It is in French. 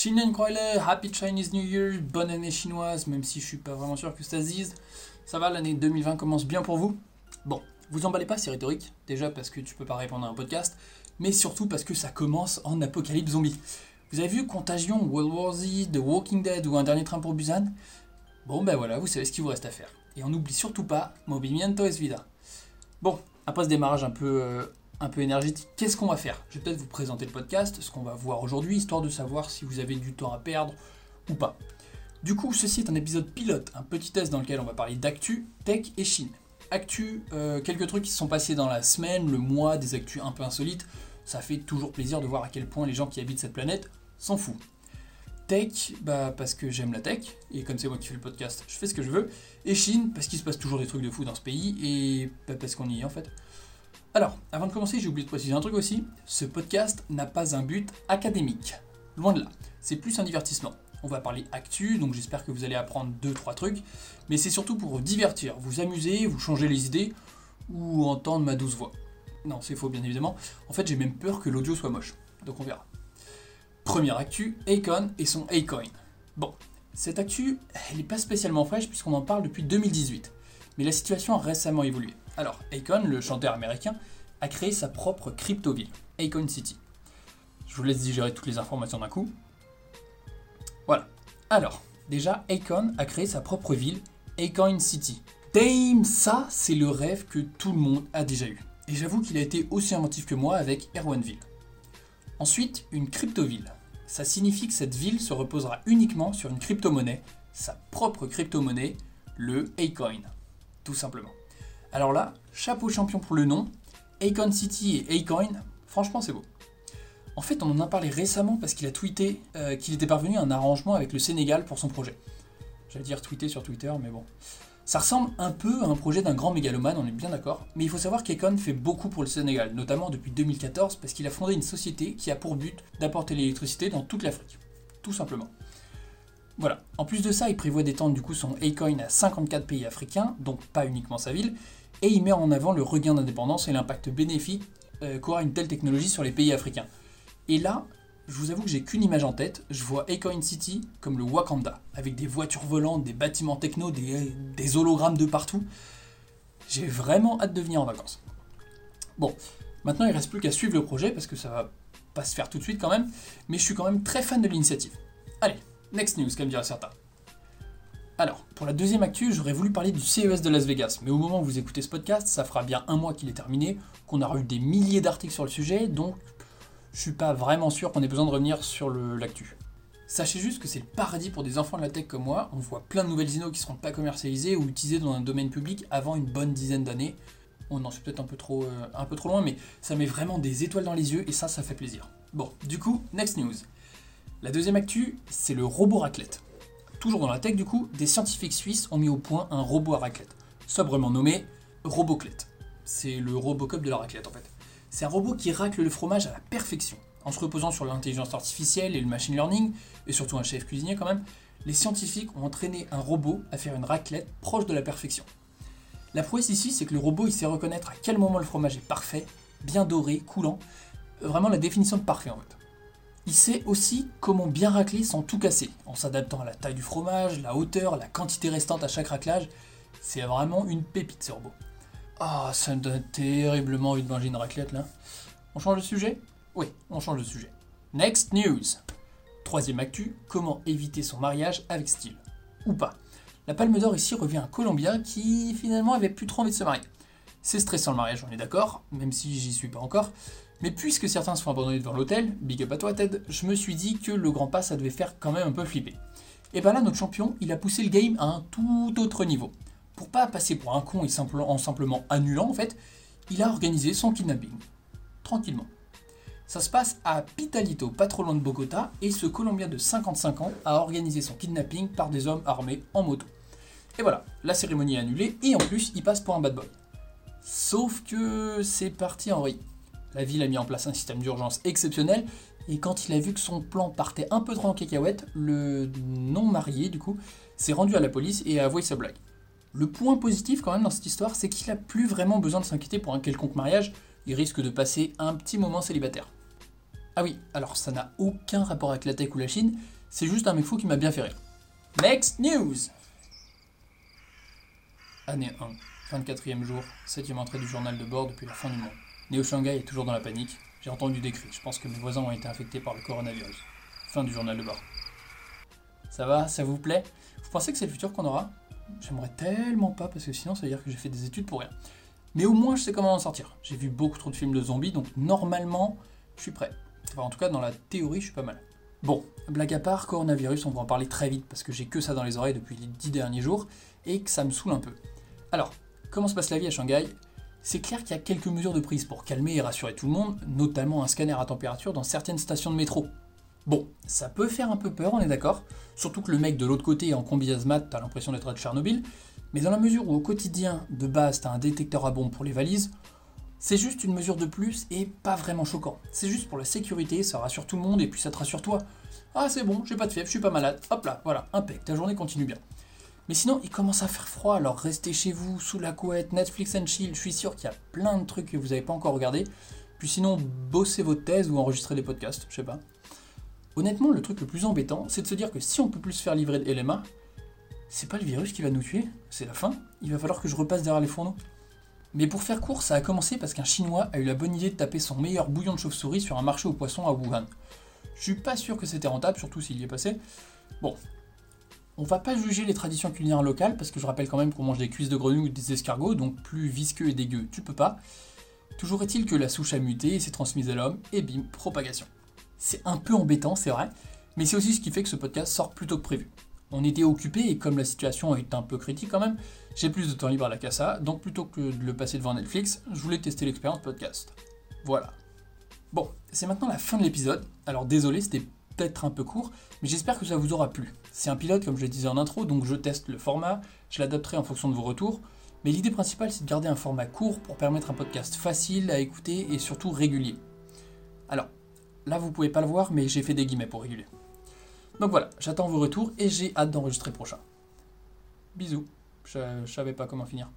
Shinen Kroile, Happy Chinese New Year, bonne année chinoise, même si je suis pas vraiment sûr que ça se dise. Ça va, l'année 2020 commence bien pour vous Bon, vous emballez pas, c'est rhétorique. Déjà parce que tu peux pas répondre à un podcast, mais surtout parce que ça commence en apocalypse zombie. Vous avez vu Contagion, World War Z, The Walking Dead ou Un dernier train pour Busan? Bon ben voilà, vous savez ce qu'il vous reste à faire. Et on n'oublie surtout pas Movimiento es vida. Bon, après ce démarrage un peu, euh, un peu énergétique, qu'est-ce qu'on va faire? Je vais peut-être vous présenter le podcast, ce qu'on va voir aujourd'hui, histoire de savoir si vous avez du temps à perdre ou pas. Du coup, ceci est un épisode pilote, un petit test dans lequel on va parler d'actu, tech et Chine. Actu, euh, quelques trucs qui se sont passés dans la semaine, le mois, des actus un peu insolites. Ça fait toujours plaisir de voir à quel point les gens qui habitent cette planète s'en foutent. Tech, bah parce que j'aime la tech, et comme c'est moi qui fais le podcast, je fais ce que je veux. Et Chine, parce qu'il se passe toujours des trucs de fou dans ce pays, et bah, parce qu'on y est en fait. Alors, avant de commencer, j'ai oublié de préciser un truc aussi. Ce podcast n'a pas un but académique. Loin de là. C'est plus un divertissement. On va parler actu, donc j'espère que vous allez apprendre 2-3 trucs. Mais c'est surtout pour vous divertir, vous amuser, vous changer les idées, ou entendre ma douce voix. Non, c'est faux bien évidemment. En fait, j'ai même peur que l'audio soit moche. Donc on verra. Première actu, Akon et son Acoin. Bon, cette actu, elle n'est pas spécialement fraîche puisqu'on en parle depuis 2018. Mais la situation a récemment évolué. Alors, Akon, le chanteur américain, a créé sa propre crypto-ville, Akon City. Je vous laisse digérer toutes les informations d'un coup. Voilà. Alors, déjà, Akon a créé sa propre ville, Akon City. Damn, ça, c'est le rêve que tout le monde a déjà eu. Et j'avoue qu'il a été aussi inventif que moi avec Erwanville. Ensuite, une crypto-ville ça signifie que cette ville se reposera uniquement sur une crypto-monnaie, sa propre crypto-monnaie, le Acoin, tout simplement. Alors là, chapeau champion pour le nom, Acon City et Acoin, franchement c'est beau. En fait, on en a parlé récemment parce qu'il a tweeté euh, qu'il était parvenu à un arrangement avec le Sénégal pour son projet. J'allais dire tweeter sur Twitter, mais bon. Ça ressemble un peu à un projet d'un grand mégalomane, on est bien d'accord, mais il faut savoir qu'Econ fait beaucoup pour le Sénégal, notamment depuis 2014 parce qu'il a fondé une société qui a pour but d'apporter l'électricité dans toute l'Afrique. Tout simplement. Voilà. En plus de ça, il prévoit d'étendre du coup son Acoin à 54 pays africains, donc pas uniquement sa ville, et il met en avant le regain d'indépendance et l'impact bénéfique euh, qu'aura une telle technologie sur les pays africains. Et là, je vous avoue que j'ai qu'une image en tête. Je vois Ecoin City comme le Wakanda, avec des voitures volantes, des bâtiments techno, des, hologrammes de partout. J'ai vraiment hâte de venir en vacances. Bon, maintenant il reste plus qu'à suivre le projet parce que ça va pas se faire tout de suite quand même, mais je suis quand même très fan de l'initiative. Allez, next news, comme dirait certains. Alors, pour la deuxième actu, j'aurais voulu parler du CES de Las Vegas, mais au moment où vous écoutez ce podcast, ça fera bien un mois qu'il est terminé, qu'on a eu des milliers d'articles sur le sujet, donc je suis pas vraiment sûr qu'on ait besoin de revenir sur l'actu. Sachez juste que c'est le paradis pour des enfants de la tech comme moi. On voit plein de nouvelles innos qui seront pas commercialisées ou utilisées dans un domaine public avant une bonne dizaine d'années. On en suis peut-être un, peu euh, un peu trop loin, mais ça met vraiment des étoiles dans les yeux et ça, ça fait plaisir. Bon, du coup, next news. La deuxième actu, c'est le robot raclette. Toujours dans la tech, du coup, des scientifiques suisses ont mis au point un robot à raclette, sobrement nommé Roboclette. C'est le Robocop de la raclette en fait. C'est un robot qui racle le fromage à la perfection. En se reposant sur l'intelligence artificielle et le machine learning, et surtout un chef cuisinier quand même, les scientifiques ont entraîné un robot à faire une raclette proche de la perfection. La prouesse ici, c'est que le robot il sait reconnaître à quel moment le fromage est parfait, bien doré, coulant, vraiment la définition de parfait en fait. Il sait aussi comment bien racler sans tout casser, en s'adaptant à la taille du fromage, la hauteur, la quantité restante à chaque raclage. C'est vraiment une pépite ce robot. Ah, ça me donne terriblement envie de manger une raclette là. On change de sujet? Oui, on change de sujet. Next news. Troisième actu, comment éviter son mariage avec style Ou pas. La palme d'or ici revient à un Colombien qui finalement avait plus trop envie de se marier. C'est stressant le mariage, on est d'accord, même si j'y suis pas encore. Mais puisque certains se font abandonner devant l'hôtel, big up à toi Ted, je me suis dit que le grand pas ça devait faire quand même un peu flipper. Et ben là notre champion, il a poussé le game à un tout autre niveau pour pas passer pour un con en simplement annulant en fait, il a organisé son kidnapping. Tranquillement. Ça se passe à Pitalito, pas trop loin de Bogota, et ce Colombien de 55 ans a organisé son kidnapping par des hommes armés en moto. Et voilà, la cérémonie est annulée, et en plus, il passe pour un bad boy. Sauf que c'est parti en riz. La ville a mis en place un système d'urgence exceptionnel, et quand il a vu que son plan partait un peu trop en cacahuète, le non-marié, du coup, s'est rendu à la police et a avoué sa blague. Le point positif quand même dans cette histoire, c'est qu'il n'a plus vraiment besoin de s'inquiéter pour un quelconque mariage, il risque de passer un petit moment célibataire. Ah oui, alors ça n'a aucun rapport avec la tech ou la Chine, c'est juste un mec fou qui m'a bien fait rire. Next news Année 1, 24e jour, 7e entrée du journal de bord depuis la fin du monde. Néo Shanghai est toujours dans la panique. J'ai entendu des cris, je pense que mes voisins ont été infectés par le coronavirus. Fin du journal de bord. Ça va, ça vous plaît? Vous pensez que c'est le futur qu'on aura? J'aimerais tellement pas parce que sinon ça veut dire que j'ai fait des études pour rien. Mais au moins je sais comment en sortir. J'ai vu beaucoup trop de films de zombies donc normalement je suis prêt. Enfin en tout cas dans la théorie je suis pas mal. Bon, blague à part, coronavirus, on va en parler très vite parce que j'ai que ça dans les oreilles depuis les 10 derniers jours et que ça me saoule un peu. Alors, comment se passe la vie à Shanghai? C'est clair qu'il y a quelques mesures de prise pour calmer et rassurer tout le monde, notamment un scanner à température dans certaines stations de métro. Bon, ça peut faire un peu peur, on est d'accord, surtout que le mec de l'autre côté en combi hazmat, t'as l'impression d'être à Tchernobyl, mais dans la mesure où au quotidien, de base, t'as un détecteur à bombes pour les valises, c'est juste une mesure de plus et pas vraiment choquant. C'est juste pour la sécurité, ça rassure tout le monde et puis ça te rassure toi. Ah c'est bon, j'ai pas de fièvre, je suis pas malade, hop là, voilà, impec, ta journée continue bien. Mais sinon, il commence à faire froid, alors restez chez vous, sous la couette, Netflix and chill, je suis sûr qu'il y a plein de trucs que vous n'avez pas encore regardé. Puis sinon, bossez votre thèse ou enregistrez des podcasts, je sais pas. Honnêtement, le truc le plus embêtant, c'est de se dire que si on peut plus se faire livrer de LMA, c'est pas le virus qui va nous tuer, c'est la fin. Il va falloir que je repasse derrière les fourneaux. Mais pour faire court, ça a commencé parce qu'un Chinois a eu la bonne idée de taper son meilleur bouillon de chauve-souris sur un marché aux poissons à Wuhan. Je suis pas sûr que c'était rentable, surtout s'il y est passé. Bon, on va pas juger les traditions culinaires locales, parce que je rappelle quand même qu'on mange des cuisses de grenouille ou des escargots, donc plus visqueux et dégueu, tu peux pas. Toujours est-il que la souche a muté et s'est transmise à l'homme, et bim, propagation. C'est un peu embêtant, c'est vrai, mais c'est aussi ce qui fait que ce podcast sort plus tôt que prévu. On était occupé et comme la situation est un peu critique quand même, j'ai plus de temps libre à la casa, donc plutôt que de le passer devant Netflix, je voulais tester l'expérience podcast. Voilà. Bon, c'est maintenant la fin de l'épisode, alors désolé, c'était peut-être un peu court, mais j'espère que ça vous aura plu. C'est un pilote, comme je le disais en intro, donc je teste le format, je l'adapterai en fonction de vos retours, mais l'idée principale c'est de garder un format court pour permettre un podcast facile à écouter et surtout régulier. Alors, là vous pouvez pas le voir, mais j'ai fait des guillemets pour réguler. Donc voilà, j'attends vos retours et j'ai hâte d'enregistrer prochain. Bisous, je, je savais pas comment finir.